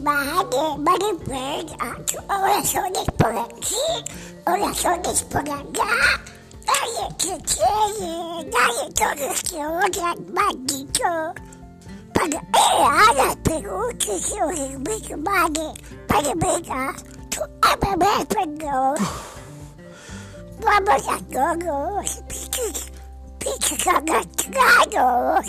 Mane, mane pega, orações por aqui, orações por lá, daí que tem, daí todos que olham, maldito. Para errar as perguntas que eu realmente mane, para brigar, tu é meu pegou. Vamos agora, pique, pique, cagado,